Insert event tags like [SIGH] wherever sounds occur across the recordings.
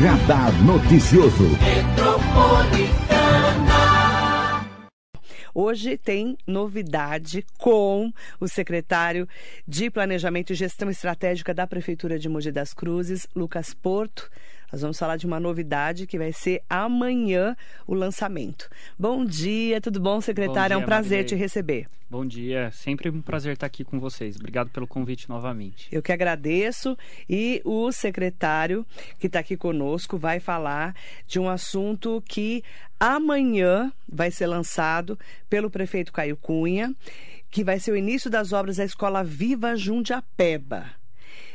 Radar Noticioso. Hoje tem novidade com o secretário de Planejamento e Gestão Estratégica da Prefeitura de Mogi das Cruzes, Lucas Porto. Nós vamos falar de uma novidade que vai ser amanhã o lançamento. Bom dia, tudo bom, secretário? Bom dia, é um prazer Marilei. te receber. Bom dia, sempre um prazer estar aqui com vocês. Obrigado pelo convite novamente. Eu que agradeço. E o secretário que está aqui conosco vai falar de um assunto que amanhã vai ser lançado pelo prefeito Caio Cunha, que vai ser o início das obras da Escola Viva Jundiapeba.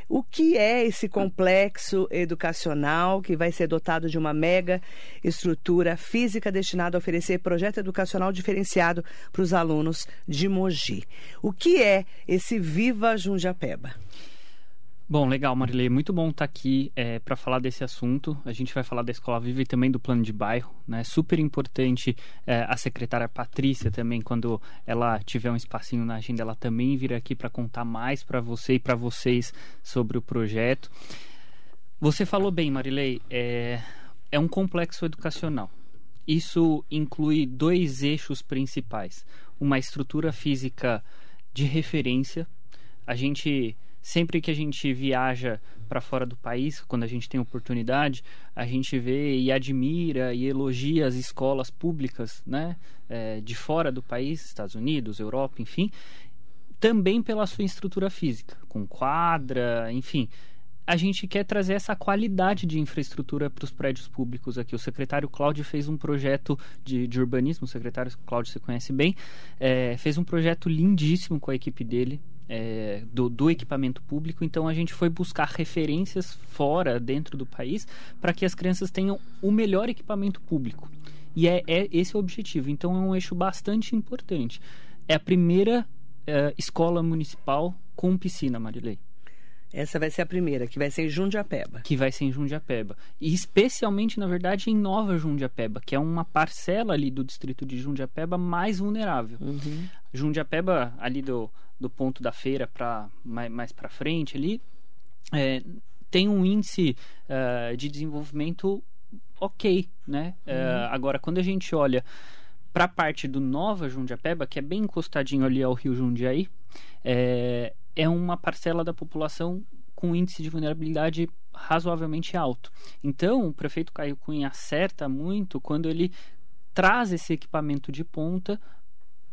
O que é esse complexo educacional que vai ser dotado de uma mega estrutura física destinada a oferecer projeto educacional diferenciado para os alunos de Mogi? O que é esse Viva Jundiapeba? Bom, legal, Marilei. Muito bom estar aqui é, para falar desse assunto. A gente vai falar da Escola Viva e também do plano de bairro. Né? Super importante é, a secretária Patrícia também, quando ela tiver um espacinho na agenda, ela também vir aqui para contar mais para você e para vocês sobre o projeto. Você falou bem, Marilei, é, é um complexo educacional. Isso inclui dois eixos principais: uma estrutura física de referência. A gente sempre que a gente viaja para fora do país, quando a gente tem oportunidade, a gente vê e admira e elogia as escolas públicas, né, é, de fora do país, Estados Unidos, Europa, enfim, também pela sua estrutura física, com quadra, enfim. A gente quer trazer essa qualidade de infraestrutura para os prédios públicos aqui. O secretário Cláudio fez um projeto de, de urbanismo, o secretário Cláudio você conhece bem, é, fez um projeto lindíssimo com a equipe dele, é, do, do, equipamento público, então a gente foi buscar referências fora, dentro do país, para que as crianças tenham o melhor equipamento público. E é, é, esse o objetivo. Então é um eixo bastante importante. É a primeira é, escola municipal com piscina, Marilei. Essa vai ser a primeira, que vai ser em Jundiapeba. Que vai ser em Jundiapeba. E especialmente, na verdade, em Nova Jundiapeba, que é uma parcela ali do distrito de Jundiapeba mais vulnerável. Uhum. Jundiapeba, ali do, do ponto da feira para mais, mais para frente ali, é, tem um índice uh, de desenvolvimento ok, né? Uhum. Uh, agora, quando a gente olha para a parte do Nova Jundiapeba, que é bem encostadinho ali ao Rio Jundiaí, é, é uma parcela da população com índice de vulnerabilidade razoavelmente alto. Então, o prefeito Caio Cunha acerta muito quando ele traz esse equipamento de ponta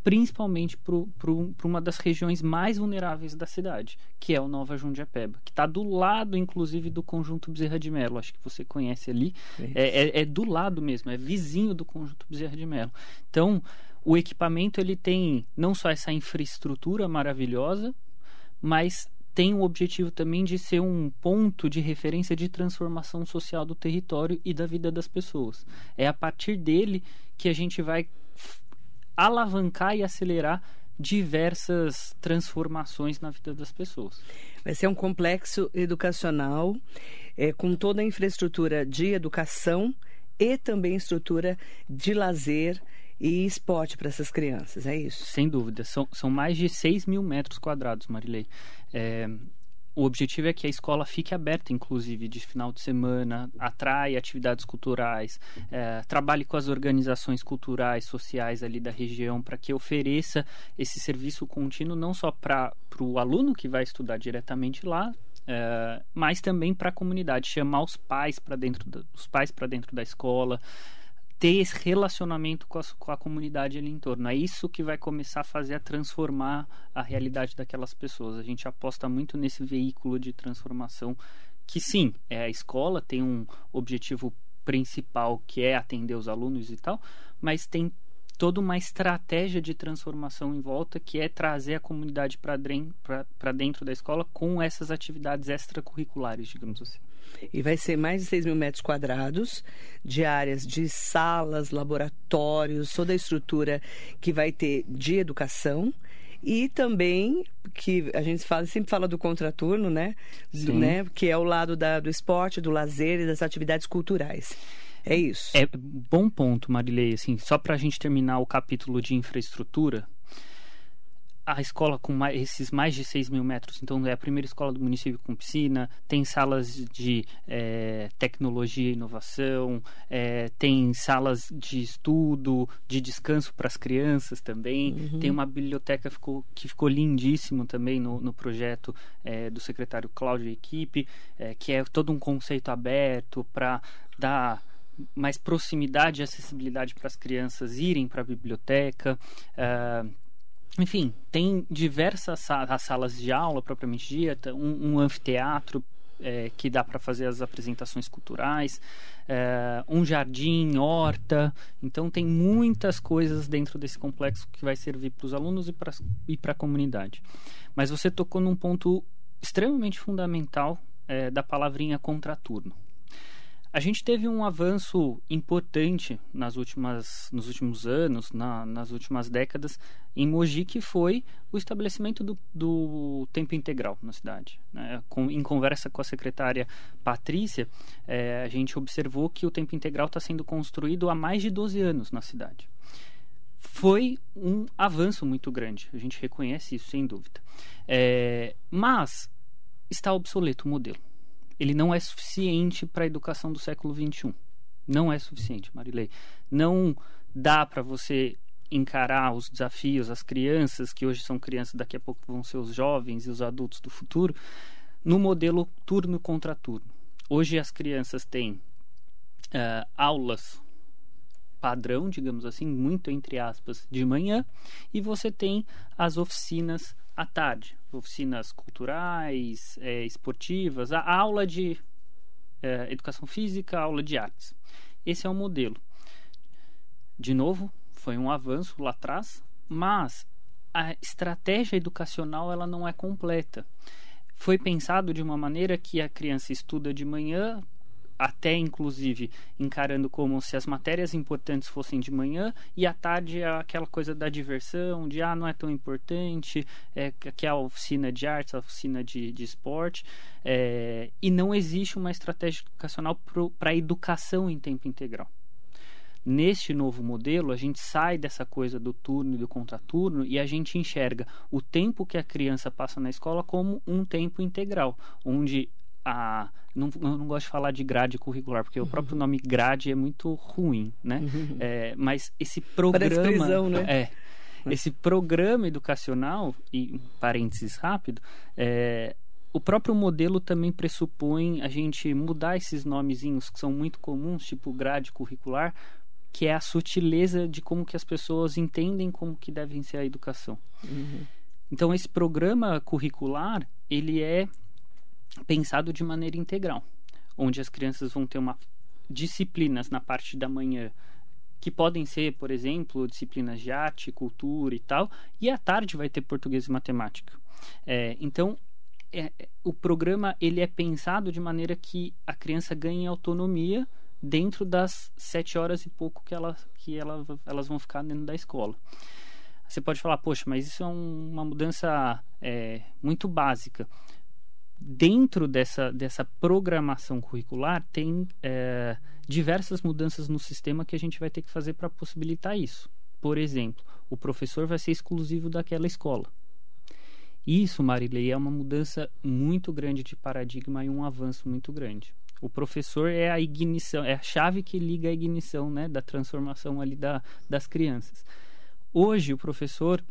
principalmente para uma das regiões mais vulneráveis da cidade, que é o Nova Jundiapeba, que está do lado, inclusive, do conjunto Bezerra de Melo. Acho que você conhece ali. É, é, é, do lado mesmo, é vizinho do conjunto Bezerra de Melo. Então, o equipamento ele tem não só essa infraestrutura maravilhosa, mas tem o objetivo também de ser um ponto de referência de transformação social do território e da vida das pessoas. É a partir dele que a gente vai alavancar e acelerar diversas transformações na vida das pessoas. Vai ser um complexo educacional é, com toda a infraestrutura de educação e também estrutura de lazer e esporte para essas crianças, é isso? Sem dúvida. São, são mais de 6 mil metros quadrados, Marilei. É, o objetivo é que a escola fique aberta, inclusive, de final de semana, atraia atividades culturais, é, trabalhe com as organizações culturais, sociais ali da região, para que ofereça esse serviço contínuo não só para o aluno que vai estudar diretamente lá, é, mas também para a comunidade, chamar os pais para dentro, os pais para dentro da escola, ter esse relacionamento com a, com a, comunidade ali em torno. É isso que vai começar a fazer a transformar a realidade daquelas pessoas. A gente aposta muito nesse veículo de transformação que sim, é a escola tem um objetivo principal que é atender os alunos e tal, mas tem toda uma estratégia de transformação em volta que é trazer a comunidade para dentro da escola com essas atividades extracurriculares, digamos assim. E vai ser mais de 6 mil metros quadrados de áreas de salas, laboratórios, toda a estrutura que vai ter de educação e também que a gente fala, sempre fala do contraturno, né? Do, né? Que é o lado da, do esporte, do lazer e das atividades culturais. É isso. É bom ponto, Marilei. Assim, só para a gente terminar o capítulo de infraestrutura, a escola com mais, esses mais de 6 mil metros, então é a primeira escola do município com piscina, tem salas de é, tecnologia e inovação, é, tem salas de estudo, de descanso para as crianças também, uhum. tem uma biblioteca ficou, que ficou lindíssimo também no, no projeto é, do secretário Cláudio e equipe, é, que é todo um conceito aberto para dar mais proximidade e acessibilidade para as crianças irem para a biblioteca. Uh, enfim, tem diversas salas de aula propriamente dita, um, um anfiteatro é, que dá para fazer as apresentações culturais, é, um jardim, horta. Então, tem muitas coisas dentro desse complexo que vai servir para os alunos e para a comunidade. Mas você tocou num ponto extremamente fundamental é, da palavrinha contraturno. A gente teve um avanço importante nas últimas, nos últimos anos, na, nas últimas décadas, em Mogi, que foi o estabelecimento do, do tempo integral na cidade. Né? Com, em conversa com a secretária Patrícia, é, a gente observou que o tempo integral está sendo construído há mais de 12 anos na cidade. Foi um avanço muito grande, a gente reconhece isso sem dúvida. É, mas está obsoleto o modelo ele não é suficiente para a educação do século XXI. Não é suficiente, Marilei. Não dá para você encarar os desafios, as crianças, que hoje são crianças, daqui a pouco vão ser os jovens e os adultos do futuro, no modelo turno contra turno. Hoje as crianças têm uh, aulas padrão, digamos assim, muito entre aspas, de manhã, e você tem as oficinas à tarde, oficinas culturais, é, esportivas, a aula de é, educação física, aula de artes. Esse é o modelo. De novo, foi um avanço lá atrás, mas a estratégia educacional ela não é completa. Foi pensado de uma maneira que a criança estuda de manhã, até inclusive encarando como se as matérias importantes fossem de manhã e à tarde é aquela coisa da diversão, de ah, não é tão importante, é, que é a oficina de artes, a oficina de, de esporte, é, e não existe uma estratégia educacional para educação em tempo integral. Neste novo modelo, a gente sai dessa coisa do turno e do contraturno e a gente enxerga o tempo que a criança passa na escola como um tempo integral, onde a não, não gosto de falar de grade curricular, porque uhum. o próprio nome grade é muito ruim, né? Uhum. É, mas esse programa. Prisão, né? É. Esse programa educacional, e parênteses rápido, é, o próprio modelo também pressupõe a gente mudar esses nomezinhos que são muito comuns, tipo grade curricular, que é a sutileza de como que as pessoas entendem como que devem ser a educação. Uhum. Então esse programa curricular, ele é pensado de maneira integral, onde as crianças vão ter uma disciplinas na parte da manhã que podem ser, por exemplo, disciplinas de arte, cultura e tal, e à tarde vai ter português e matemática. É, então, é, o programa ele é pensado de maneira que a criança ganhe autonomia dentro das sete horas e pouco que, ela, que ela, elas vão ficar dentro da escola. Você pode falar, poxa, mas isso é um, uma mudança é, muito básica dentro dessa, dessa programação curricular tem é, diversas mudanças no sistema que a gente vai ter que fazer para possibilitar isso. Por exemplo, o professor vai ser exclusivo daquela escola. Isso, Marilei, é uma mudança muito grande de paradigma e um avanço muito grande. O professor é a ignição, é a chave que liga a ignição né, da transformação ali da, das crianças. Hoje, o professor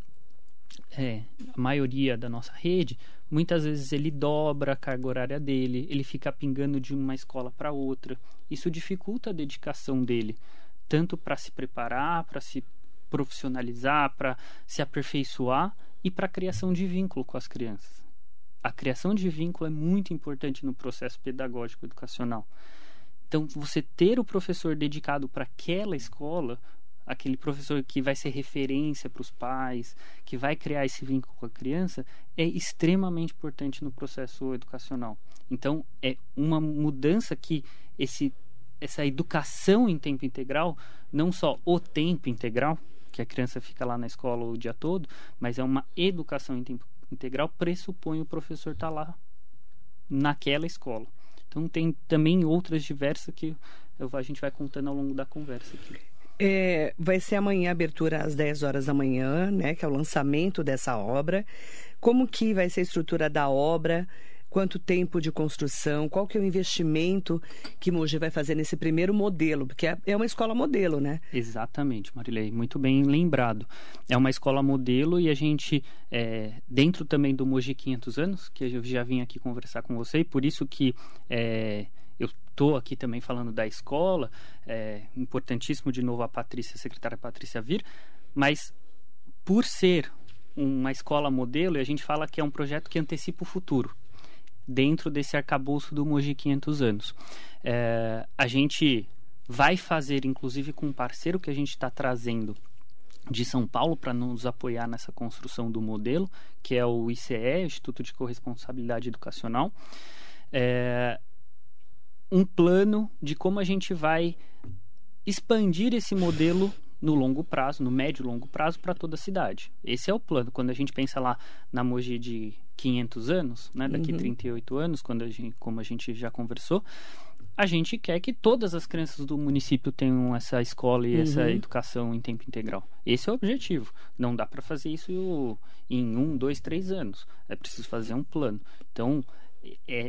é, a maioria da nossa rede, muitas vezes ele dobra a carga horária dele, ele fica pingando de uma escola para outra. Isso dificulta a dedicação dele, tanto para se preparar, para se profissionalizar, para se aperfeiçoar e para a criação de vínculo com as crianças. A criação de vínculo é muito importante no processo pedagógico educacional. Então, você ter o professor dedicado para aquela escola aquele professor que vai ser referência para os pais, que vai criar esse vínculo com a criança, é extremamente importante no processo educacional. Então, é uma mudança que esse, essa educação em tempo integral, não só o tempo integral, que a criança fica lá na escola o dia todo, mas é uma educação em tempo integral, pressupõe o professor estar tá lá naquela escola. Então, tem também outras diversas que a gente vai contando ao longo da conversa aqui. É, vai ser amanhã abertura às 10 horas da manhã, né? Que é o lançamento dessa obra. Como que vai ser a estrutura da obra? Quanto tempo de construção? Qual que é o investimento que Mogi vai fazer nesse primeiro modelo? Porque é, é uma escola modelo, né? Exatamente, Marilei. Muito bem lembrado. É uma escola modelo e a gente, é, dentro também do Mogi 500 anos, que eu já vim aqui conversar com você, e por isso que é, eu estou aqui também falando da escola, é importantíssimo de novo a Patrícia, a secretária Patrícia vir, mas por ser uma escola modelo, a gente fala que é um projeto que antecipa o futuro dentro desse arcabouço do Mogi 500 anos. É, a gente vai fazer, inclusive com um parceiro que a gente está trazendo de São Paulo para nos apoiar nessa construção do modelo, que é o ICE, Instituto de Corresponsabilidade Educacional, é, um plano de como a gente vai expandir esse modelo no longo prazo, no médio e longo prazo, para toda a cidade. Esse é o plano. Quando a gente pensa lá na Mogi de 500 anos, né, daqui uhum. 38 anos, quando a gente, como a gente já conversou, a gente quer que todas as crianças do município tenham essa escola e uhum. essa educação em tempo integral. Esse é o objetivo. Não dá para fazer isso em um, dois, três anos. É preciso fazer um plano. Então,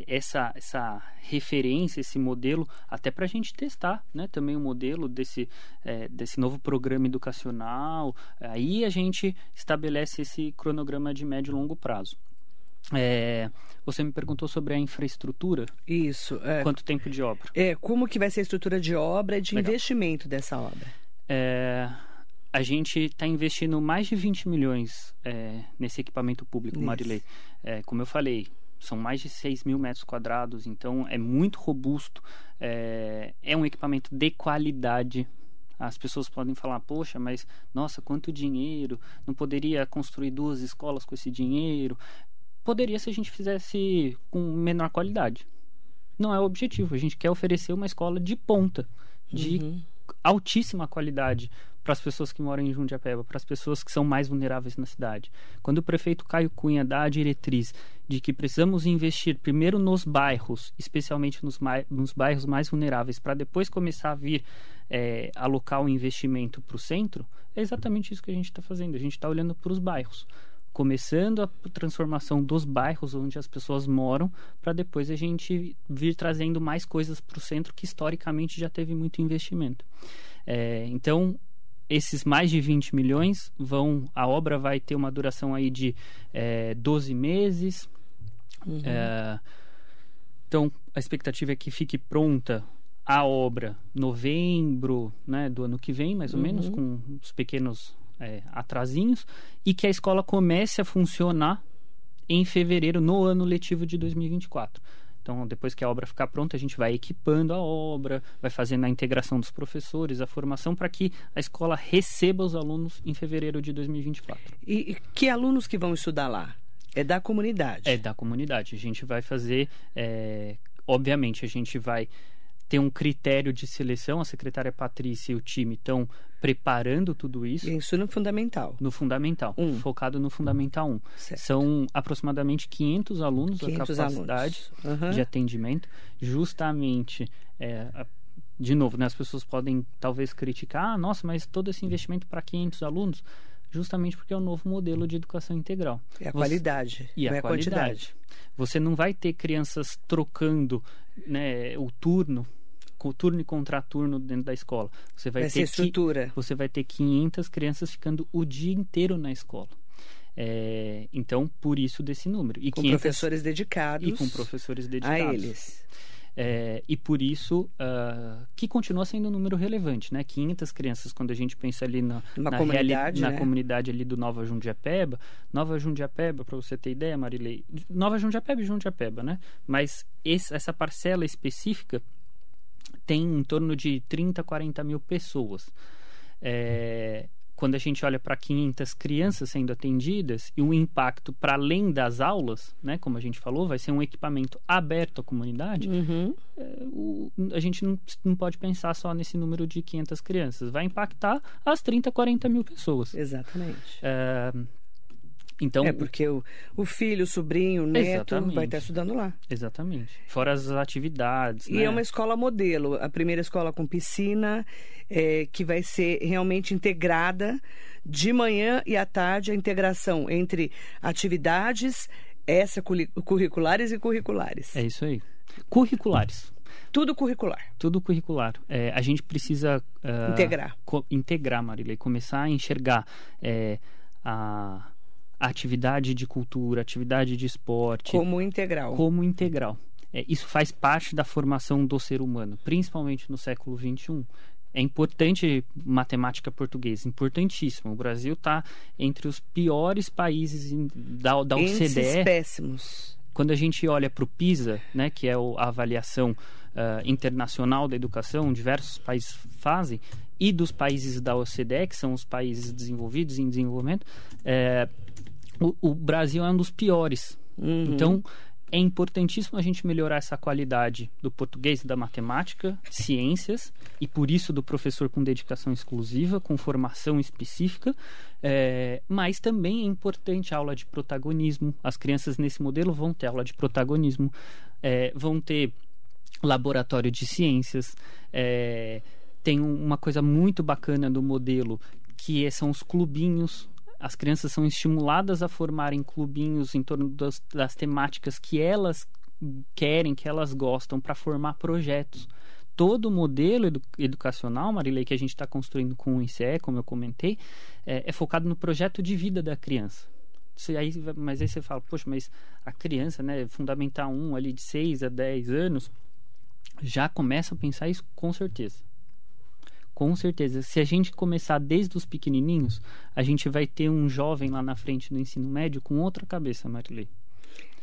essa, essa referência, esse modelo, até para a gente testar né, também o modelo desse, é, desse novo programa educacional. Aí a gente estabelece esse cronograma de médio e longo prazo. É, você me perguntou sobre a infraestrutura. Isso. É, Quanto tempo de obra? É, como que vai ser a estrutura de obra e de Legal. investimento dessa obra? É, a gente está investindo mais de 20 milhões é, nesse equipamento público, Isso. Marilei. É, como eu falei, são mais de 6 mil metros quadrados, então é muito robusto, é, é um equipamento de qualidade. As pessoas podem falar, poxa, mas nossa, quanto dinheiro, não poderia construir duas escolas com esse dinheiro? Poderia se a gente fizesse com menor qualidade. Não é o objetivo, a gente quer oferecer uma escola de ponta, de uhum. altíssima qualidade para as pessoas que moram em Jundiapeba, para as pessoas que são mais vulneráveis na cidade. Quando o prefeito Caio Cunha dá a diretriz de que precisamos investir primeiro nos bairros, especialmente nos, nos bairros mais vulneráveis, para depois começar a vir é, alocar o investimento para o centro, é exatamente isso que a gente está fazendo. A gente está olhando para os bairros começando a transformação dos bairros onde as pessoas moram, para depois a gente vir trazendo mais coisas para o centro que historicamente já teve muito investimento. É, então, esses mais de 20 milhões vão. A obra vai ter uma duração aí de é, 12 meses. Uhum. É, então, a expectativa é que fique pronta a obra novembro né, do ano que vem, mais ou uhum. menos, com os pequenos é, atrasinhos, e que a escola comece a funcionar em fevereiro, no ano letivo de 2024. Então, depois que a obra ficar pronta, a gente vai equipando a obra, vai fazendo a integração dos professores, a formação, para que a escola receba os alunos em fevereiro de 2024. E que alunos que vão estudar lá? É da comunidade? É da comunidade. A gente vai fazer, é, obviamente, a gente vai ter um critério de seleção. A secretária Patrícia e o time estão preparando tudo isso. Isso no fundamental. No fundamental, um. focado no fundamental 1. Certo. São aproximadamente 500 alunos 500 a capacidade uhum. de atendimento, justamente é, de novo, né, as pessoas podem talvez criticar, ah, nossa, mas todo esse investimento para 500 alunos, justamente porque é o um novo modelo de educação integral. É a Você... qualidade, e não a é qualidade. quantidade. Você não vai ter crianças trocando né, o turno turno e contraturno dentro da escola. Você vai, vai ter estrutura. Que, você vai ter 500 crianças ficando o dia inteiro na escola. É, então, por isso desse número. E com 500, professores dedicados. E com professores dedicados. A eles. É, e por isso uh, que continua sendo um número relevante, né? 500 crianças, quando a gente pensa ali na, na, comunidade, na né? comunidade ali do Nova Jundiapeba. Nova Jundiapeba, para você ter ideia, Marilei, Nova Jundiapeba e Jundiapeba, né? Mas esse, essa parcela específica tem em torno de 30, 40 mil pessoas. É, quando a gente olha para 500 crianças sendo atendidas e o impacto para além das aulas, né, como a gente falou, vai ser um equipamento aberto à comunidade, uhum. é, o, a gente não, não pode pensar só nesse número de 500 crianças. Vai impactar as 30, 40 mil pessoas. Exatamente. É, Então, é porque o, o filho, o sobrinho, o neto Exatamente. vai estar estudando lá. Exatamente. Fora as atividades. E né? é uma escola modelo, a primeira escola com piscina, é, que vai ser realmente integrada de manhã e à tarde, a integração entre atividades extracurriculares e curriculares. É isso aí. Curriculares. Tudo curricular. Tudo curricular. É, a gente precisa ah, Integrar. integrar, Marilei, começar a enxergar é, a atividade de cultura, atividade de esporte Como integral. como integral. É, isso faz parte da formação do ser humano, principalmente no século XXI. É importante matemática portuguesa, importantíssimo. O Brasil está entre os piores países em- da, da OCDE péssimos. quando a gente olha para o PISA, né, que é a avaliação ah, internacional da educação, diversos países fazem, e dos países da OCDE, que são os países desenvolvidos em desenvolvimento, é, o, o Brasil é um dos piores. Uhum. Então, é importantíssimo a gente melhorar essa qualidade do português da matemática, ciências, e por isso do professor com dedicação exclusiva, com formação específica, é, mas também é importante a aula de protagonismo. As crianças nesse modelo vão ter aula de protagonismo, é, vão ter laboratório de ciências, é, tem um- uma coisa muito bacana do modelo que são os clubinhos. As crianças são estimuladas a formarem clubinhos em torno das, das temáticas que elas querem, que elas gostam, para formar projetos. Todo o modelo edu- educacional, Marilei, que a gente está construindo com o ICE, como eu comentei, é, é focado no projeto de vida da criança. Aí, mas aí você fala, poxa, mas a criança, né, fundamental 1 ali de 6 a 10 anos, já começa a pensar isso com certeza. Com certeza. Se a gente começar desde os pequenininhos, a gente vai ter um jovem lá na frente do ensino médio com outra cabeça, Marilei.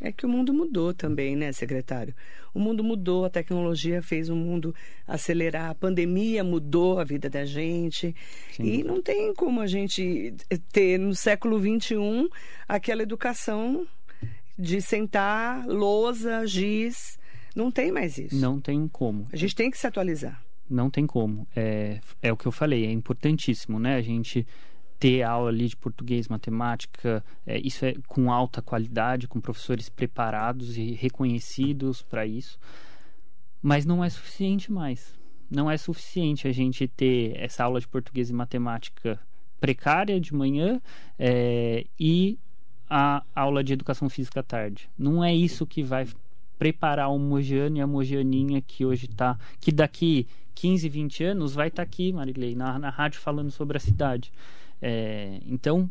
É que o mundo mudou também, né, secretário? O mundo mudou, a tecnologia fez o mundo acelerar, a pandemia mudou a vida da gente. Sem e não tem como a gente ter no século XXI aquela educação de sentar, lousa, giz. Não tem mais isso. Não tem como. A gente tem que se atualizar. Não tem como. É, é o que eu falei, é importantíssimo, né? A gente ter aula ali de português, matemática, é, isso é com alta qualidade, com professores preparados e reconhecidos para isso. Mas não é suficiente mais. Não é suficiente a gente ter essa aula de português e matemática precária de manhã é, e a aula de educação física à tarde. Não é isso que vai preparar o Mogiano e a Mogianinha que hoje está, que daqui 15, 20 anos vai estar aqui, Marilei, na, na rádio falando sobre a cidade. É, então,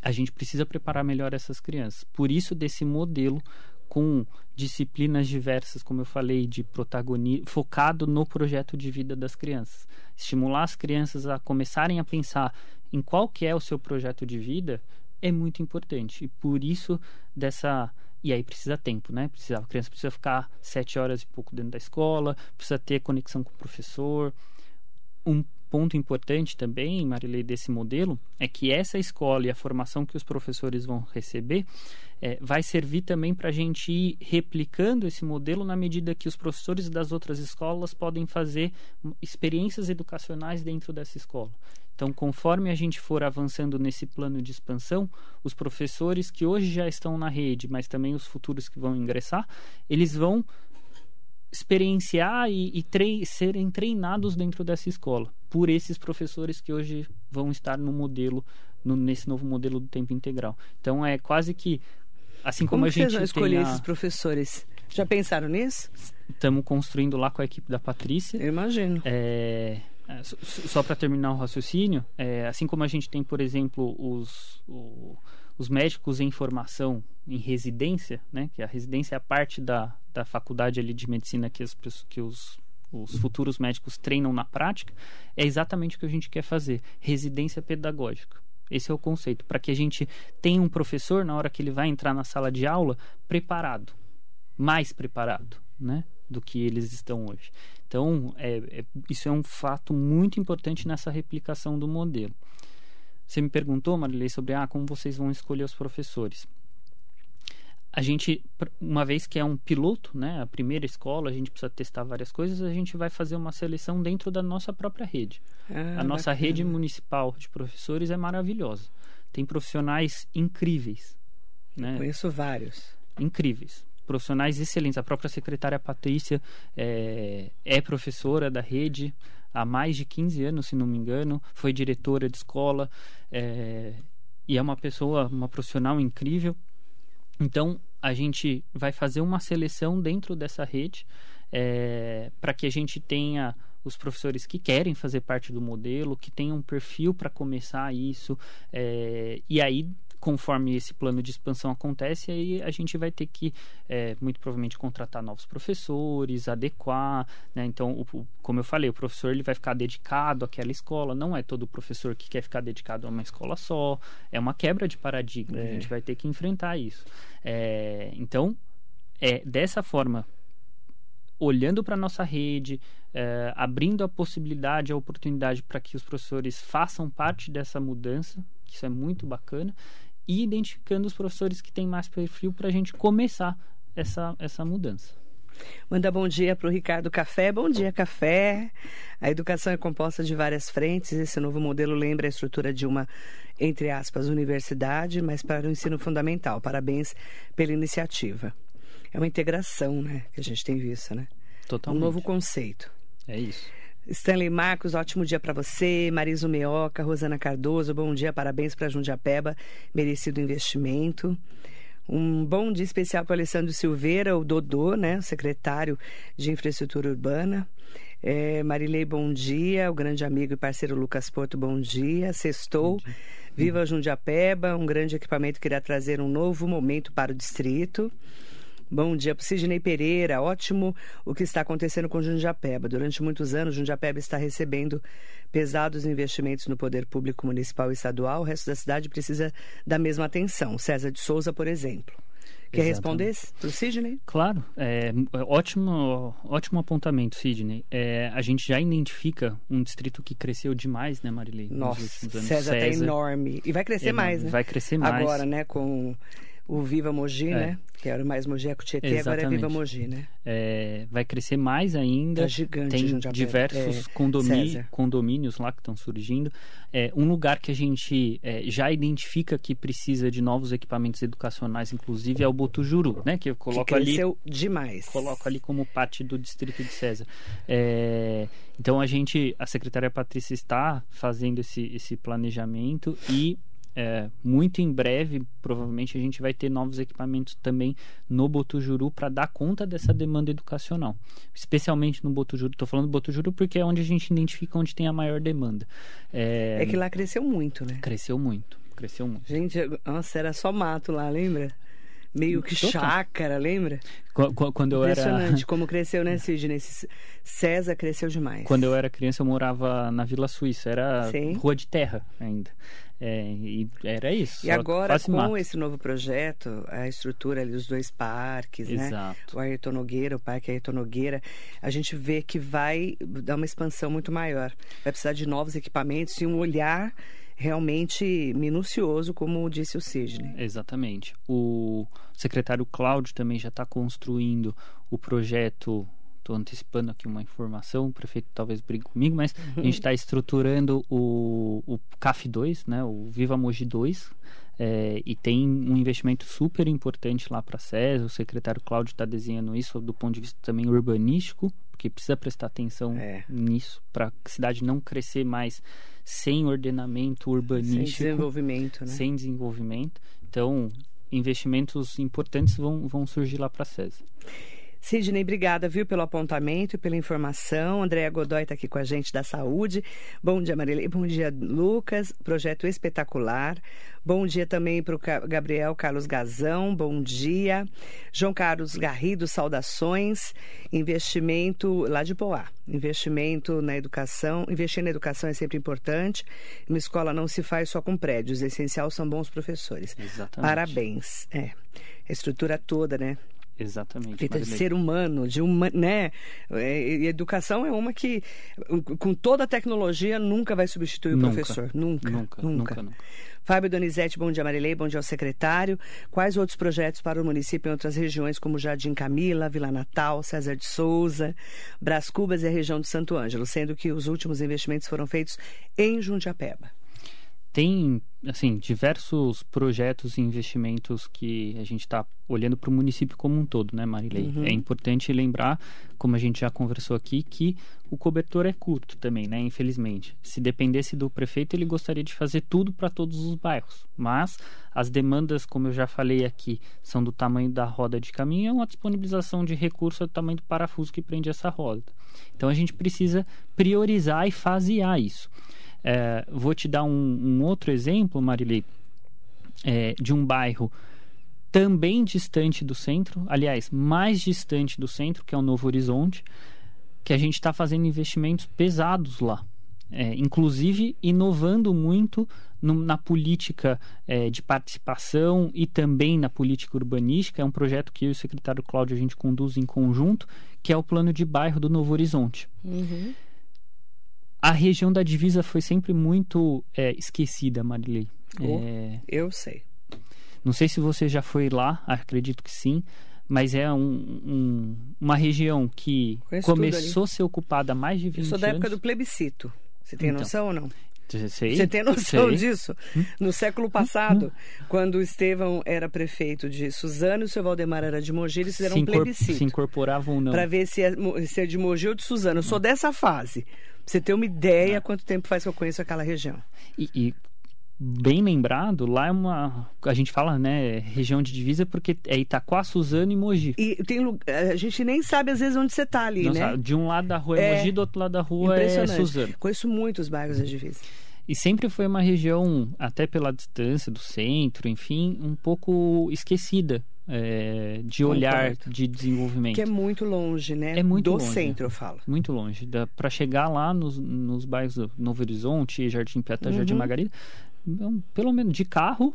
a gente precisa preparar melhor essas crianças. Por isso, desse modelo com disciplinas diversas, como eu falei, de protagonismo, focado no projeto de vida das crianças. Estimular as crianças a começarem a pensar em qual que é o seu projeto de vida é muito importante. E por isso dessa e aí precisa tempo, né? Precisa, a criança precisa ficar sete horas e pouco dentro da escola, precisa ter conexão com o professor. Um ponto importante também, Marilei, desse modelo é que essa escola e a formação que os professores vão receber é, vai servir também para a gente ir replicando esse modelo na medida que os professores das outras escolas podem fazer experiências educacionais dentro dessa escola. Então, conforme a gente for avançando nesse plano de expansão, os professores que hoje já estão na rede, mas também os futuros que vão ingressar, eles vão experienciar e, e serem treinados dentro dessa escola por esses professores que hoje vão estar no modelo, no, nesse novo modelo do tempo integral. Então, é quase que assim como, Como a gente vocês vão escolher tem a- esses professores? Já pensaram nisso? estamos construindo lá com a equipe da Patrícia. Eu imagino. É, é, só- para terminar o raciocínio, é, assim como a gente tem, por exemplo, os, o- os médicos em formação em residência, né, que a residência é a parte da, da faculdade ali de medicina que, as, que os, os futuros médicos treinam na prática, é exatamente o que a gente quer fazer: residência pedagógica. Esse é o conceito, para que a gente tenha um professor, na hora que ele vai entrar na sala de aula, preparado, mais preparado, né? do que eles estão hoje. Então, é, é- isso é um fato muito importante nessa replicação do modelo. Você me perguntou, Marilei, sobre ah, como vocês vão escolher os professores. A gente, uma vez que é um piloto, né, a primeira escola, a gente precisa testar várias coisas, a gente vai fazer uma seleção dentro da nossa própria rede. Ah, a nossa bacana. rede municipal de professores é maravilhosa. tem profissionais incríveis. Né? Conheço vários. Incríveis. Profissionais excelentes. A própria secretária Patrícia é, é professora da rede há mais de 15 anos, se não me engano. Foi diretora de escola. É, e é uma pessoa, uma profissional incrível. Então, a gente vai fazer uma seleção dentro dessa rede é, para que a gente tenha os professores que querem fazer parte do modelo, que tenham um perfil para começar isso, é, e aí conforme esse plano de expansão acontece, aí a gente vai ter que, é, muito provavelmente, contratar novos professores, adequar, né? Então, o, o, como eu falei, o professor ele vai ficar dedicado àquela escola, não é todo professor que quer ficar dedicado a uma escola só, é uma quebra de paradigma, é. a gente vai ter que enfrentar isso. É, então, é dessa forma olhando para a nossa rede, é, abrindo a possibilidade, a oportunidade para que os professores façam parte dessa mudança, que isso é muito bacana, e identificando os professores que têm mais perfil para a gente começar essa, essa mudança. Manda bom dia para o Ricardo Café. Bom dia, Café. A educação é composta de várias frentes. Esse novo modelo lembra a estrutura de uma, entre aspas, universidade, mas para o ensino fundamental. Parabéns pela iniciativa é uma integração, né? Que a gente tem visto, né? Totalmente. Um novo conceito. É isso. Stanley Marcos, ótimo dia para você. Mariso Meoca, Rosana Cardoso, bom dia, parabéns para Jundiapeba, merecido investimento. Um bom dia especial para Alessandro Silveira, o Dodô, né, o secretário de Infraestrutura Urbana. É, Marilei, bom dia. O grande amigo e parceiro Lucas Porto, bom dia. Sextou. Bom dia. Viva Jundiapeba, um grande equipamento que irá trazer um novo momento para o distrito. Bom dia para Sidney Pereira. Ótimo o que está acontecendo com Jundiapeba. Durante muitos anos, Jundiapeba está recebendo pesados investimentos no poder público municipal e estadual. O resto da cidade precisa da mesma atenção. César de Souza, por exemplo. Quer Exatamente. responder para o Sidney? Claro, é, é, ótimo, ótimo apontamento, Sidney. É, a gente já identifica um distrito que cresceu demais, né, Marilei? Nossa, César está enorme. E vai crescer mais, né? Vai crescer mais. Agora, né, com o Viva Mogi, é. né? Que era mais Mogi Tietê, Exatamente. agora é Viva Mogi, né? É, vai crescer mais ainda. Tá gigante, Tem diversos é, condomí condomínios lá que estão surgindo. É, um lugar que a gente é, já identifica que precisa de novos equipamentos educacionais, inclusive, é o Botujuru, né? Que eu coloco que cresceu ali. demais. Coloco ali como parte do distrito de César. É, então a gente, a secretária Patrícia está fazendo esse, esse planejamento e é, muito em breve, provavelmente, a gente vai ter novos equipamentos também no Botujuru para dar conta dessa demanda educacional. Especialmente no Botujuru. Estou falando do Botujuru porque é onde a gente identifica onde tem a maior demanda. É, é que lá cresceu muito, né? Cresceu muito. Cresceu muito. Gente, nossa, era só mato lá, lembra? meio que Total. chácara, lembra? Quando eu Impressionante era... [LAUGHS] como cresceu, né, Sidney? César cresceu demais. Quando eu era criança, eu morava na Vila Suíça. Era Sim. rua de terra ainda. É, e era isso. E agora, com mato. esse novo projeto, a estrutura ali dos dois parques, né? Exato. né? O Ayrton Nogueira, o Parque Ayrton Nogueira, a gente vê que vai dar uma expansão muito maior. Vai precisar de novos equipamentos e um olhar realmente minucioso, como disse o Sidney. Exatamente. O secretário Cláudio também já está construindo o projeto estou antecipando aqui uma informação, o prefeito talvez brigue comigo, mas a [LAUGHS] gente está estruturando o, o CAF 2, né, o Viva Mogi 2, é, e tem um investimento super importante lá para a SES, o secretário Cláudio está desenhando isso do ponto de vista também urbanístico, porque precisa prestar atenção é. nisso, para a cidade não crescer mais sem ordenamento urbanístico. Sem desenvolvimento, né? Sem desenvolvimento. Então, investimentos importantes vão, vão surgir lá para a SES. Sidney, obrigada, viu, pelo apontamento e pela informação. Andréa Godoy está aqui com a gente da saúde. Bom dia, Marilei. Bom dia, Lucas. Projeto espetacular. Bom dia também para o Gabriel Carlos Gazão. Bom dia. João Carlos Garrido, saudações. Investimento lá de Poá. Investimento na educação. Investir na educação é sempre importante. Uma escola não se faz só com prédios. O essencial são bons professores. Exatamente. Parabéns. É. A estrutura toda, né? Exatamente. Feita de ser humano, de uma, né? É, e educação é uma que, com toda a tecnologia, nunca vai substituir nunca, o professor. Nunca. Nunca, nunca. nunca, nunca. Fábio Donizete, bom dia, Marilei, bom dia ao secretário. Quais outros projetos para o município em outras regiões, como Jardim Camila, Vila Natal, César de Souza, Brás Cubas e a região do Santo Ângelo, sendo que os últimos investimentos foram feitos em Jundiapeba? Tem assim diversos projetos e investimentos que a gente está olhando para o município como um todo, né, Marilei? Uhum. É importante lembrar, como a gente já conversou aqui, que o cobertor é curto também, né? Infelizmente, se dependesse do prefeito, ele gostaria de fazer tudo para todos os bairros, mas as demandas, como eu já falei aqui, são do tamanho da roda de caminhão, a disponibilização de recursos é do tamanho do parafuso que prende essa roda. Então a gente precisa priorizar e fasear isso. É, vou te dar um, um outro exemplo, Marilei, é, de um bairro também distante do centro, aliás, mais distante do centro, que é o Novo Horizonte, que a gente está fazendo investimentos pesados lá. É, inclusive inovando muito no, na política é, de participação e também na política urbanística. É um projeto que eu e o secretário Cláudio a gente conduz em conjunto, que é o plano de bairro do Novo Horizonte. Uhum. A região da divisa foi sempre muito é, esquecida, Marilei. Oh, É, Eu sei. não sei se você já foi lá, acredito que sim, mas é um- um- uma região que começou a ser ocupada há mais de 20 Eu anos. sou da época do plebiscito. Você tem Então, noção ou não? Sei, Você tem noção sei. disso? No século passado, quando o Estevão era prefeito de Suzano e o seu Valdemar era de Mogi, eles fizeram se, um plebiscito. se incorporavam ou não. Para ver se é, se é de Mogi ou de Suzano. Eu sou dessa fase. Pra você ter uma ideia quanto tempo faz que eu conheço aquela região. E, e bem lembrado, lá é uma. A gente fala, né, região de divisa porque é Itaquá, Suzano e Mogi. E tem lu- a gente nem sabe às vezes onde você tá ali, Não né? sabe, De um lado da rua é, É. Mogi, do outro lado da rua é. Suzano. Conheço muitos bairros da divisa. E sempre foi uma região, até pela distância do centro, enfim, um pouco esquecida é, de olhar Concordo. de desenvolvimento. Que é muito longe, né? É muito Do longe. centro, eu falo. Muito longe. Para chegar lá nos, nos bairros do Novo Horizonte, Jardim Jardim Uhum. Margarida, é um- pelo menos de carro,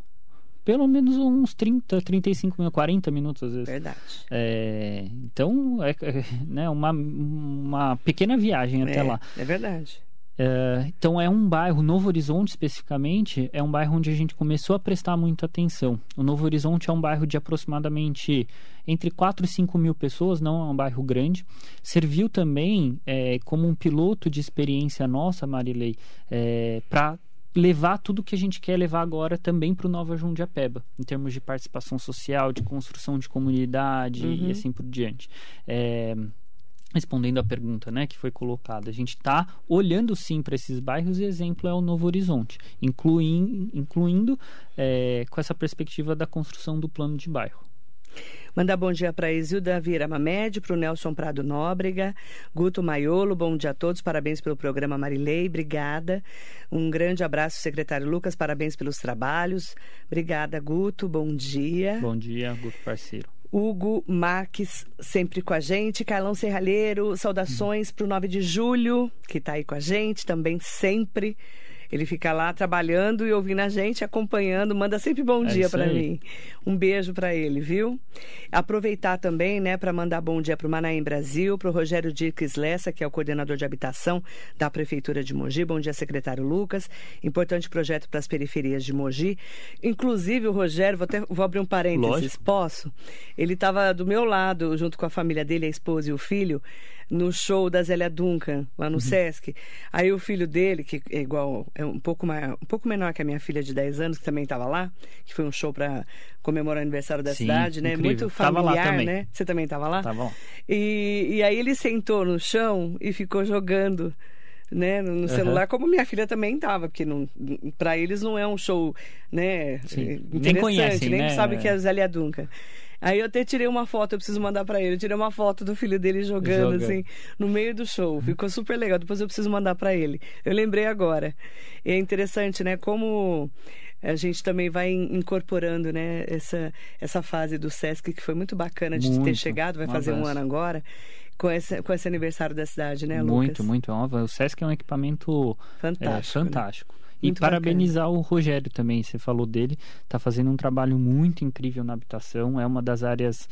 pelo menos uns 30, 35 minutos, 40 minutos às vezes. Verdade. É, então, é, é, né, uma, uma pequena viagem até é, lá. É verdade. É, então é um bairro, Novo Horizonte especificamente, é um bairro onde a gente começou a prestar muita atenção. O Novo Horizonte é um bairro de aproximadamente entre 4 e 5 mil pessoas, não é um bairro grande. Serviu também é, como um piloto de experiência nossa, Marilei, é, para levar tudo que a gente quer levar agora também para o Nova Jundiapeba, em termos de participação social, de construção de comunidade Uhum. e assim por diante. É, respondendo à pergunta né, que foi colocada, a gente está olhando sim para esses bairros e exemplo é o Novo Horizonte, incluindo, incluindo é, com essa perspectiva da construção do plano de bairro. Mandar bom dia para Isilda Vieira Mamed, para o Nelson Prado Nóbrega, Guto Maiolo, bom dia a todos, parabéns pelo programa Marilei, obrigada. Um grande abraço, secretário Lucas, parabéns pelos trabalhos. Obrigada, Guto, bom dia. Bom dia, Guto parceiro. Hugo Marques, sempre com a gente. Carlão Serralheiro, saudações para o 9 de julho, que está aí com a gente também, sempre. Ele fica lá trabalhando e ouvindo a gente, acompanhando, manda sempre bom É dia para mim. Um beijo para ele, viu? Aproveitar também, né, para mandar bom dia para o Manaém Brasil, para o Rogério Dirques Lessa, que é o coordenador de habitação da Prefeitura de Mogi. Bom dia, secretário Lucas. Importante projeto para as periferias de Mogi. Inclusive, o Rogério, vou, até, vou abrir um parênteses, Lógico. posso? Ele estava do meu lado, junto com a família dele, a esposa e o filho, no show da Zélia Duncan, lá no Sesc. Aí o filho dele, que é igual, é um pouco, mais, um pouco menor que a minha filha de 10 anos, que também estava lá, que foi um show para comemorar o aniversário da Sim, cidade, né? incrível. Muito familiar, né? Você também estava lá? Tá bom? E, e aí ele sentou no chão e ficou jogando. Né, no celular, como minha filha também estava, porque para eles não é um show né, Sim. Nem interessante, conhecem, nem né? sabe que é a Zélia Duncan. Aí eu até tirei uma foto, eu preciso mandar para ele. Eu tirei uma foto do filho dele jogando, Jogando. assim, no meio do show. Ficou super legal. Depois eu preciso mandar para ele. Eu lembrei agora. E é interessante, né? Como a gente também vai in- incorporando, né? Essa, essa fase do Sesc, que foi muito bacana de ter Muito. chegado. Vai fazer um ano agora. Com esse, com esse aniversário da cidade, né, Lucas? muito, muito. É O Sesc é um equipamento Fantástico. é, né? fantástico. E Muito parabenizar o Rogério também, você falou dele, está fazendo um trabalho muito incrível na habitação, é uma das áreas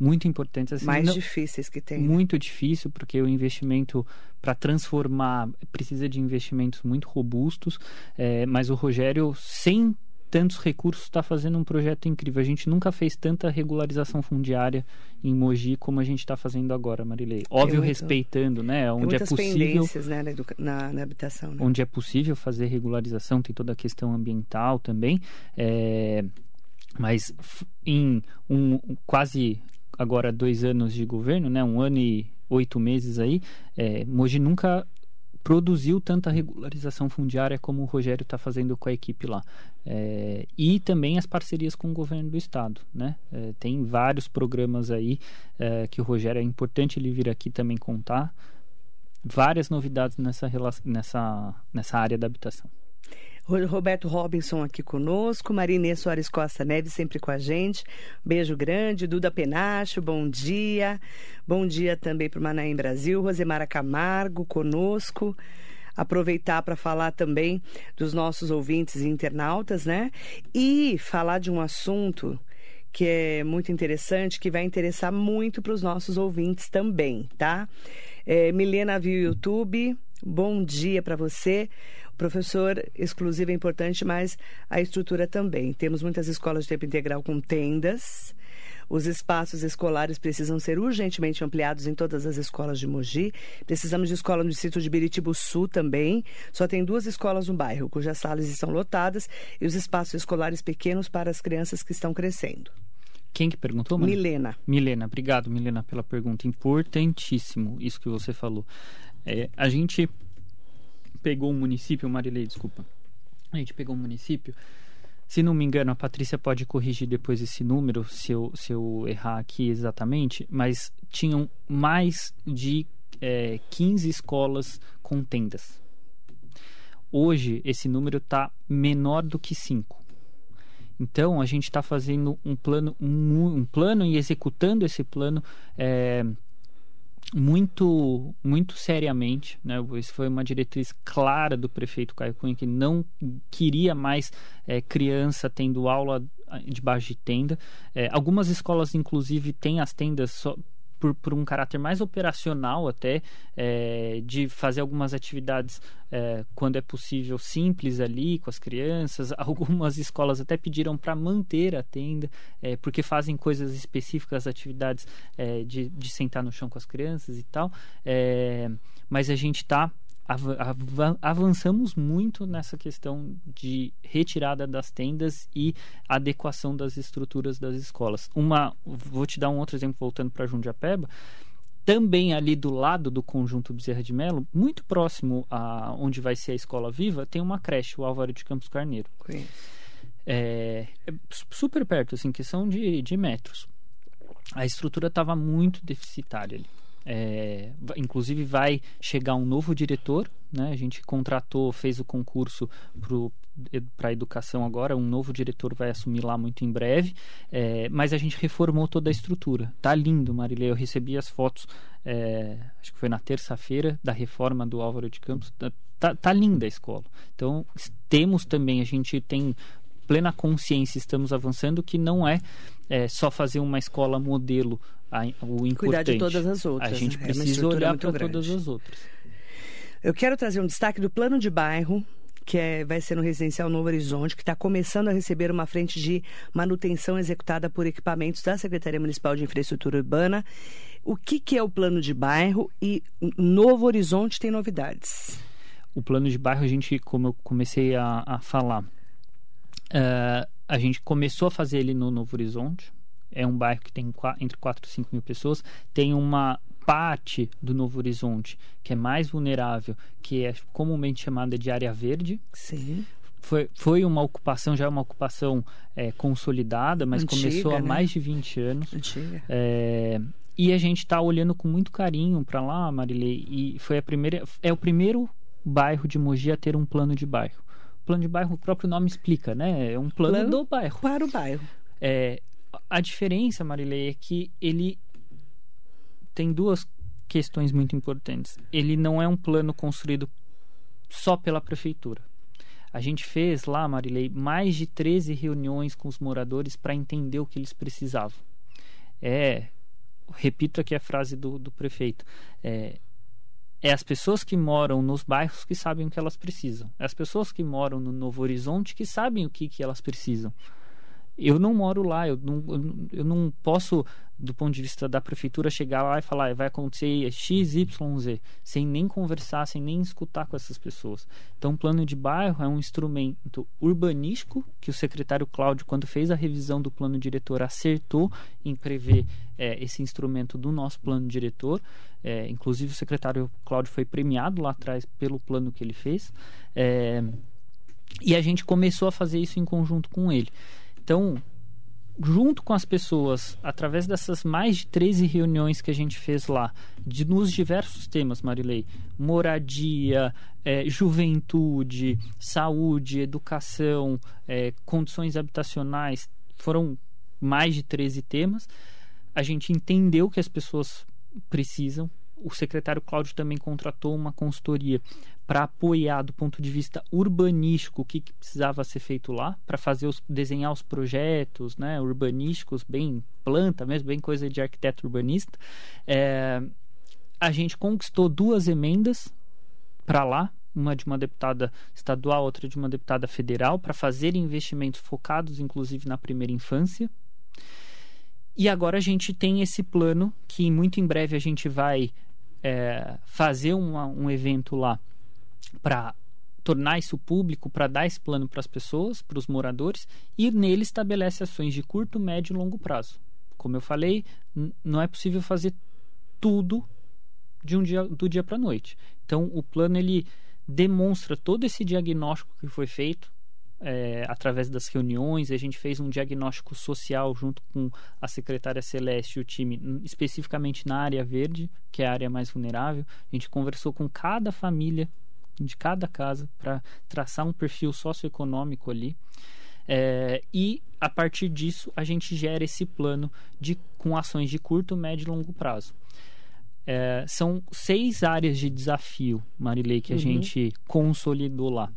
muito importantes. Assim, Mais não- difíceis que tem. né? muito difícil, porque o investimento para transformar precisa de investimentos muito robustos, é, mas o Rogério, sem tantos recursos, está fazendo um projeto incrível. A gente nunca fez tanta regularização fundiária em Mogi como a gente está fazendo agora, Marilei. Óbvio, muito, respeitando, né? Onde é possível. Né, na, na, habitação. Né? Onde é possível fazer regularização, tem toda a questão ambiental também. É, mas em um, quase agora dois anos de governo, né? Um ano e oito meses aí, é, Mogi nunca produziu tanta regularização fundiária como o Rogério está fazendo com a equipe lá. É, e também as parcerias com o governo do estado. Né? É, tem vários programas aí é, que o Rogério é importante ele vir aqui também contar. Várias novidades nessa, nessa, nessa área da habitação. Roberto Robinson aqui conosco, Marinê Soares Costa Neves sempre com a gente. Beijo grande, Duda Penacho, bom dia. Bom dia também para o Manaim Brasil, Rosemara Camargo conosco. Aproveitar para falar também dos nossos ouvintes e internautas, né? E falar de um assunto que é muito interessante, que vai interessar muito para os nossos ouvintes também, tá? É, Milena viu YouTube, bom dia para você. Professor exclusivo é importante, mas a estrutura também. Temos muitas escolas de tempo integral com tendas. Os espaços escolares precisam ser urgentemente ampliados em todas as escolas de Mogi. Precisamos de escola no distrito de Biritibu Sul também. Só tem duas escolas no bairro, cujas salas estão lotadas e os espaços escolares pequenos para as crianças que estão crescendo. Quem que perguntou, mano? Milena. Milena, obrigado, Milena, pela pergunta. Importantíssimo isso que você falou. É, a gente pegou um município, Marilei, desculpa. A gente pegou um município. Se não me engano, a Patrícia pode corrigir depois esse número, se eu, se eu errar aqui exatamente, mas tinham mais de é, 15 escolas com tendas. Hoje, esse número está menor do que 5. Então, a gente está fazendo um plano, um, um, plano e executando esse plano é, muito muito seriamente, né? Isso foi uma diretriz clara do prefeito Caio Cunha que não queria mais é, criança tendo aula debaixo de tenda. É, algumas escolas, inclusive, têm as tendas só por, por um caráter mais operacional até, é, de fazer algumas atividades é, quando é possível simples ali com as crianças. [LAUGHS] Algumas escolas até pediram para manter a tenda, é, porque fazem coisas específicas, atividades de, de sentar no chão com as crianças e tal. Mas a gente está avançamos muito nessa questão de retirada das tendas e adequação das estruturas das escolas. Uma, vou te dar um outro exemplo voltando para Jundiapeba. Também ali do lado do conjunto Bezerra de Melo, muito próximo a onde vai ser a escola viva, tem uma creche, o Álvaro de Campos Carneiro. É, é super perto, assim, questão de, de metros. A estrutura estava muito deficitária ali. É, inclusive vai chegar um novo diretor, né? A gente contratou, fez o concurso para educação agora, um novo diretor vai assumir lá muito em breve, é, mas a gente reformou toda a estrutura. Tá lindo, Marilê. Eu recebi as fotos, é, acho que foi na terça-feira da reforma do Álvaro de Campos. Tá, tá, tá linda a escola. Então temos também, a gente tem plena consciência, estamos avançando que não é, é só fazer uma escola modelo a, o importante. Cuidar de todas as outras. A gente né? precisa é olhar para todas as outras. Eu quero trazer um destaque do plano de bairro que é, vai ser no Residencial Novo Horizonte, que está começando a receber uma frente de manutenção executada por equipamentos da Secretaria Municipal de Infraestrutura Urbana. O que, que é o plano de bairro e Novo Horizonte tem novidades? O plano de bairro, a gente, como eu comecei a, a falar, uh, a gente começou a fazer ele no Novo Horizonte, é um bairro que tem entre 4 e 5 mil pessoas, tem uma parte do Novo Horizonte que é mais vulnerável, que é comumente chamada de área verde. Sim. Foi, foi uma ocupação, já é uma ocupação é, consolidada, mas Antiga, começou há né? mais de 20 anos. Antiga. É, e a gente está olhando com muito carinho para lá, Marilei, e foi a primeira, é o primeiro bairro de Mogi a ter um plano de bairro. Plano de bairro, o próprio nome explica, né? É um plano, plano do bairro. Para o bairro. É, a diferença, Marilei, é que ele tem duas questões muito importantes. Ele não é um plano construído só pela prefeitura. A gente fez lá, Marilei, mais de 13 reuniões com os moradores para entender o que eles precisavam. É, repito aqui a frase do, do prefeito, é, é as pessoas que moram nos bairros que sabem o que elas precisam. É as pessoas que moram no Novo Horizonte que sabem o que, que elas precisam. Eu não moro lá, eu não, eu não posso do ponto de vista da prefeitura, chegar lá e falar vai acontecer X, Y, Z, sem nem conversar, sem nem escutar com essas pessoas. Então, o plano de bairro é um instrumento urbanístico que o secretário Cláudio, quando fez a revisão do plano diretor, acertou em prever é, esse instrumento do nosso plano diretor. É, inclusive, o secretário Cláudio foi premiado lá atrás pelo plano que ele fez. É, e a gente começou a fazer isso em conjunto com ele. Então, junto com as pessoas, através dessas mais de 13 reuniões que a gente fez lá, de, nos diversos temas, Marilei, moradia, é, juventude, saúde, educação, é, condições habitacionais, foram mais de 13 temas. A gente entendeu que as pessoas precisam, o secretário Cláudio também contratou uma consultoria para apoiar do ponto de vista urbanístico o que, que precisava ser feito lá, para fazer os desenhar os projetos, né, urbanísticos, bem planta mesmo, bem coisa de arquiteto urbanista. É, a gente conquistou duas emendas para lá, uma de uma deputada estadual, outra de uma deputada federal, para fazer investimentos focados, inclusive, na primeira infância. E agora a gente tem esse plano que muito em breve a gente vai é, fazer uma, um evento lá para tornar isso público, para dar esse plano para as pessoas, para os moradores, e nele estabelece ações de curto, médio e longo prazo. Como eu falei, não é possível fazer tudo de um dia do dia para a noite. Então, o plano ele demonstra todo esse diagnóstico que foi feito, é, através das reuniões. A gente fez um diagnóstico social junto com a secretária Celeste e o time, especificamente na área verde, que é a área mais vulnerável. A gente conversou com cada família de cada casa para traçar um perfil socioeconômico ali. É, e a partir disso a gente gera esse plano de, com ações de curto, médio e longo prazo. É, são seis áreas de desafio, Marilei, que a uhum. gente consolidou lá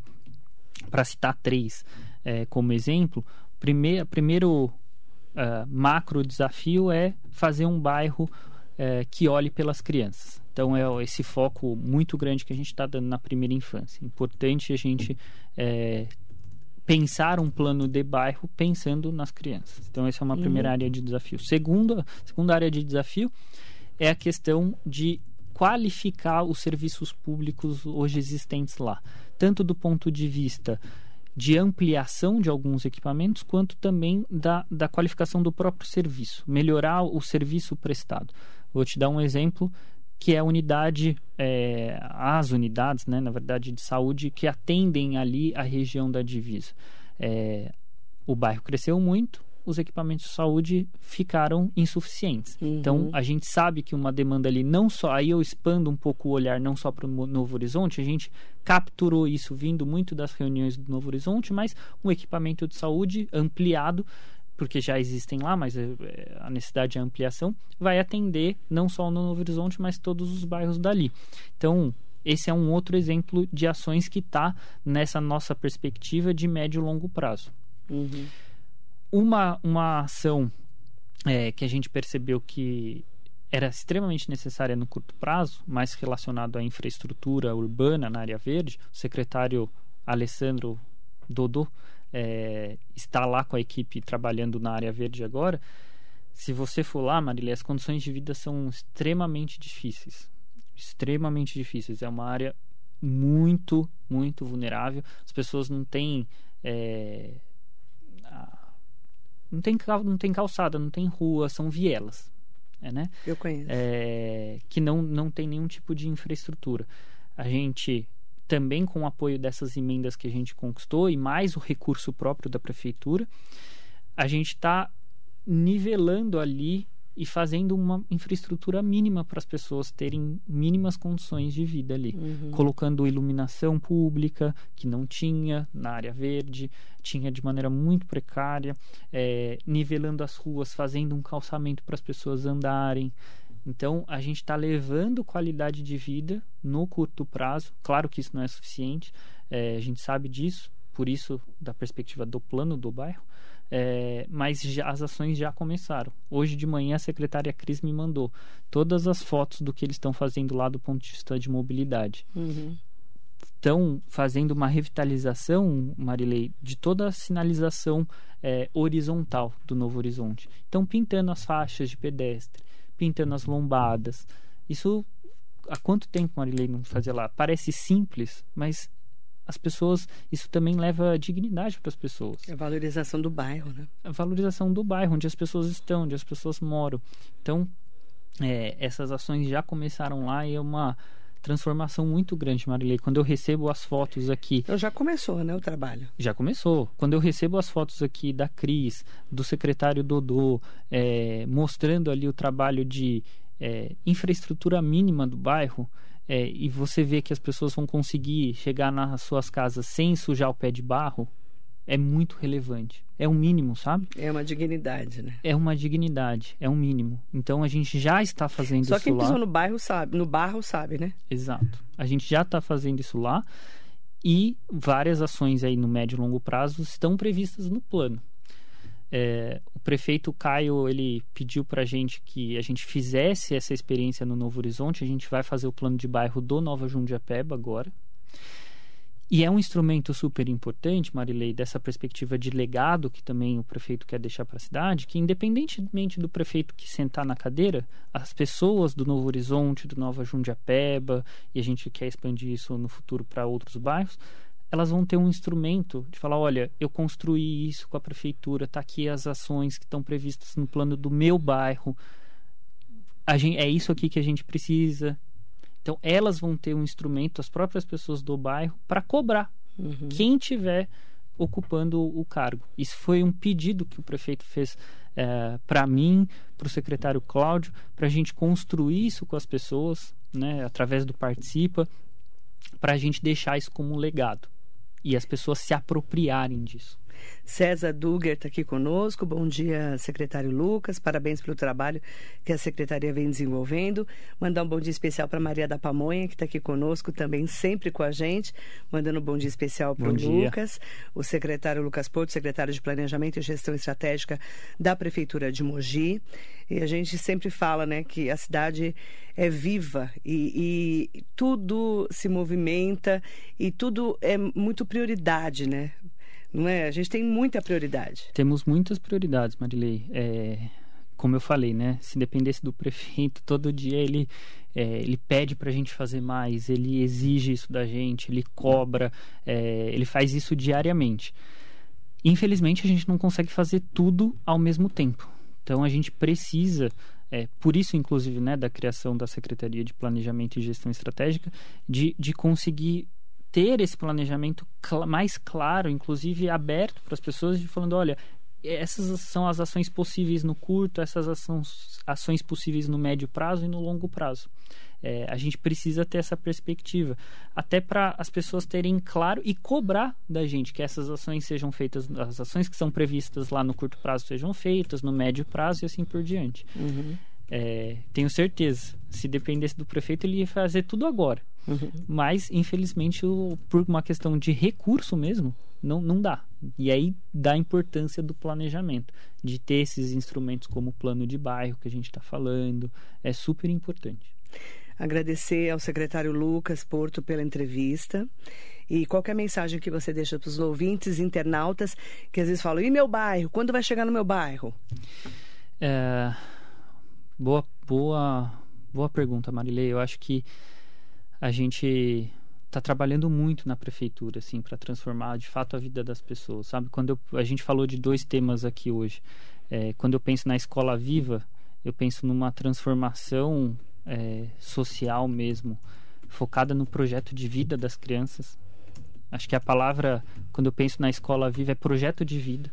para citar três é, como exemplo, primeiro, primeiro uh, macro desafio é fazer um bairro uh, que olhe pelas crianças. Então é esse foco muito grande que a gente está dando na primeira infância. Importante a gente é, pensar um plano de bairro pensando nas crianças. Então essa é uma uhum. primeira área de desafio. Segunda, segunda área de desafio é a questão de qualificar os serviços públicos hoje existentes lá tanto do ponto de vista de ampliação de alguns equipamentos, quanto também da, da qualificação do próprio serviço, melhorar o serviço prestado. Vou te dar um exemplo que é a unidade, é, as unidades, né, na verdade, de saúde que atendem ali a região da divisa. É, o bairro cresceu muito, os equipamentos de saúde ficaram insuficientes. Uhum. Então, a gente sabe que uma demanda ali não só, aí eu expando um pouco o olhar não só para o Novo Horizonte, a gente capturou isso vindo muito das reuniões do Novo Horizonte, mas um equipamento de saúde ampliado porque já existem lá, mas é, é, a necessidade de ampliação vai atender não só o Novo Horizonte, mas todos os bairros dali. Então, esse é um outro exemplo de ações que está nessa nossa perspectiva de médio e longo prazo. Uhum. Uma, uma ação é, que a gente percebeu que era extremamente necessária no curto prazo, mais relacionado à infraestrutura urbana na área verde, o secretário Alessandro Dodô é, está lá com a equipe trabalhando na área verde agora. Se você for lá, Marília, as condições de vida são extremamente difíceis. Extremamente difíceis. É uma área muito, muito vulnerável. As pessoas não têm é, não tem, não tem calçada, não tem rua, são vielas. É, né? Eu conheço. É, que não, não tem nenhum tipo de infraestrutura. A gente também com o apoio dessas emendas que a gente conquistou e mais o recurso próprio da prefeitura, a gente está nivelando ali e fazendo uma infraestrutura mínima para as pessoas terem mínimas condições de vida ali, uhum. colocando iluminação pública que não tinha na área verde, tinha de maneira muito precária, é, nivelando as ruas, fazendo um calçamento para as pessoas andarem. Então a gente está levando qualidade de vida no curto prazo. Claro que isso não é suficiente, é, a gente sabe disso, por isso da perspectiva do plano do bairro é, mas já, as ações já começaram. Hoje de manhã a secretária Cris me mandou todas as fotos do que eles estão fazendo lá do ponto de vista de mobilidade. Uhum. Estão fazendo uma revitalização, Marilei, de toda a sinalização é, horizontal do Novo Horizonte. Estão pintando as faixas de pedestre, pintando as lombadas. Isso há quanto tempo Marilei não fazia lá? Parece simples, mas as pessoas, isso também leva dignidade para as pessoas. A valorização do bairro, né? A valorização do bairro, onde as pessoas estão, onde as pessoas moram. Então, é, essas ações já começaram lá e é uma transformação muito grande, Marilei. Quando eu recebo as fotos aqui. Então já começou, né, o trabalho? Já começou. Quando eu recebo as fotos aqui da Cris, do secretário Dodô, é, mostrando ali o trabalho de é, infraestrutura mínima do bairro, é, e você vê que as pessoas vão conseguir chegar nas suas casas sem sujar o pé de barro, é muito relevante. É o um mínimo, sabe? É uma dignidade, né? É uma dignidade, é um mínimo. Então a gente já está fazendo Só isso quem lá. pisou no bairro sabe, no barro sabe, né? Exato. A gente já está fazendo isso lá e várias ações aí no médio e longo prazo estão previstas no plano. É, o prefeito Caio ele pediu para a gente que a gente fizesse essa experiência no Novo Horizonte. A gente vai fazer o plano de bairro do Nova Jundiapeba agora. E é um instrumento super importante, Marilei, dessa perspectiva de legado que também o prefeito quer deixar para a cidade, que independentemente do prefeito que sentar na cadeira, as pessoas do Novo Horizonte, do Nova Jundiapeba, e a gente quer expandir isso no futuro para outros bairros, elas vão ter um instrumento de falar, olha, eu construí isso com a prefeitura, tá aqui as ações que estão previstas no plano do meu bairro. Gente, é isso aqui que a gente precisa. Então, elas vão ter um instrumento, as próprias pessoas do bairro, para cobrar Uhum. quem tiver ocupando o cargo. Isso foi um pedido que o prefeito fez é, para mim, para o secretário Cláudio, para a gente construir isso com as pessoas, né, através do Participa, para a gente deixar isso como um legado e as pessoas se apropriarem disso. César Duger está aqui conosco. Bom dia, secretário Lucas. Parabéns pelo trabalho que a secretaria vem desenvolvendo. Mandar um bom dia especial para Maria da Pamonha, que está aqui conosco também, sempre com a gente. Mandando um bom dia especial para o Lucas, o secretário Lucas Porto, secretário de Planejamento e Gestão Estratégica da Prefeitura de Mogi. E a gente sempre fala né, que a cidade é viva e, e tudo se movimenta e tudo é muito prioridade, né? Não é? A gente tem muita prioridade. Temos muitas prioridades, Marilei. É, como eu falei, né? Se dependesse do prefeito, todo dia ele, é, ele pede para a gente fazer mais, ele exige isso da gente, ele cobra, é, ele faz isso diariamente. Infelizmente, a gente não consegue fazer tudo ao mesmo tempo. Então, a gente precisa é, por isso, inclusive, né, da criação da Secretaria de Planejamento e Gestão Estratégica, de, de conseguir ter esse planejamento cl mais claro, inclusive aberto para as pessoas, falando, olha, essas são as ações possíveis no curto, essas ações, ações possíveis no médio prazo e no longo prazo. É, a gente precisa ter essa perspectiva, até para as pessoas terem claro e cobrar da gente que essas ações sejam feitas, as ações que são previstas lá no curto prazo sejam feitas, no médio prazo e assim por diante. Uhum. É, tenho certeza, se dependesse do prefeito, ele ia fazer tudo agora. Uhum. Mas, infelizmente, o, por uma questão de recurso mesmo, não, não dá. E aí dá a importância do planejamento, de ter esses instrumentos como o plano de bairro que a gente está falando, é super importante. Agradecer ao secretário Lucas Porto pela entrevista. E qual é a mensagem que você deixa para os ouvintes, internautas, que às vezes falam: e meu bairro? Quando vai chegar no meu bairro? É, boa, boa, boa pergunta, Marilei. Eu acho que a gente está trabalhando muito na prefeitura, assim, para transformar de fato a vida das pessoas, sabe? Quando eu, a gente falou de dois temas aqui hoje, é, quando eu penso na escola viva, eu penso numa transformação é, social mesmo, focada no projeto de vida das crianças. Acho que a palavra, quando eu penso na escola viva, é projeto de vida.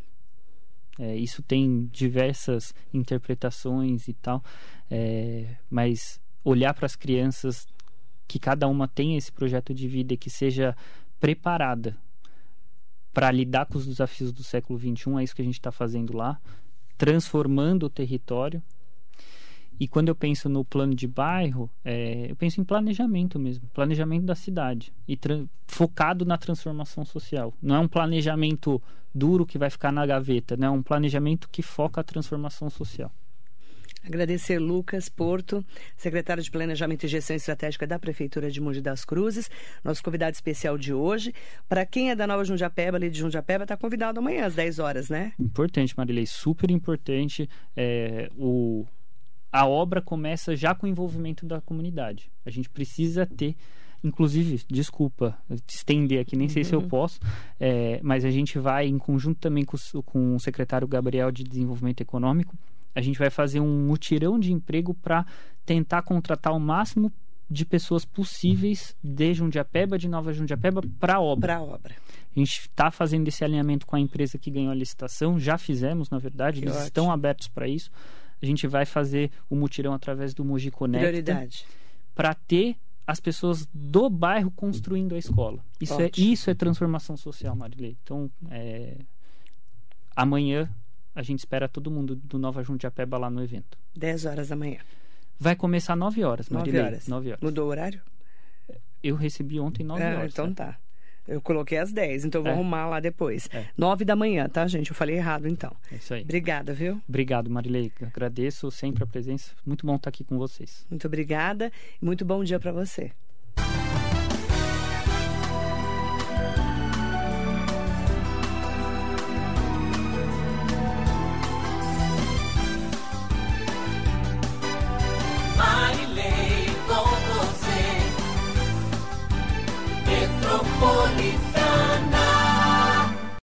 É, isso tem diversas interpretações e tal, é, mas olhar para as crianças que cada uma tenha esse projeto de vida e que seja preparada para lidar com os desafios do século XXI, é isso que a gente está fazendo lá, transformando o território E quando eu penso no plano de bairro, é, eu penso em planejamento mesmo, planejamento da cidade e focado na transformação social. Não é um planejamento duro que vai ficar na gaveta, né? um planejamento que foca a transformação social. Agradecer Lucas Porto, secretário de Planejamento e Gestão Estratégica da Prefeitura de Mogi das Cruzes, nosso convidado especial de hoje. Para quem é da Nova Jundiapeba, ali de Jundiapeba, está convidado amanhã às 10 horas, né? Importante, Marilei, super importante. É, o, a obra começa já com o envolvimento da comunidade. A gente precisa ter Inclusive, desculpa estender aqui, nem uhum. sei se eu uhum. posso, é, mas a gente vai, em conjunto também com, com o secretário Gabriel de Desenvolvimento Econômico, a gente vai fazer um mutirão de emprego para tentar contratar o máximo de pessoas possíveis de Jundiapeba, de Nova Jundiapeba, para a obra. Para obra. A gente está fazendo esse alinhamento com a empresa que ganhou a licitação, já fizemos, na verdade, que eles ótimo. estão abertos para isso. A gente vai fazer o mutirão através do Mogi Conecta. Prioridade. Para ter as pessoas do bairro construindo a escola. Isso, é, isso é transformação social, Marilei. Então, é, amanhã a gente espera todo mundo do Nova Jundiapeba lá no evento. 10 horas da manhã. Vai começar 9 horas, Marilei. 9 horas. 9 horas. Mudou o horário? Eu recebi ontem 9 ah, horas. Então tá. Eu coloquei às 10, então vou é. arrumar lá depois. É. 9 da manhã, tá, gente? Eu falei errado, então. É isso aí. Obrigada, viu? Obrigado, Marilei. Agradeço sempre a presença. Muito bom estar aqui com vocês. Muito obrigada e muito bom dia para você.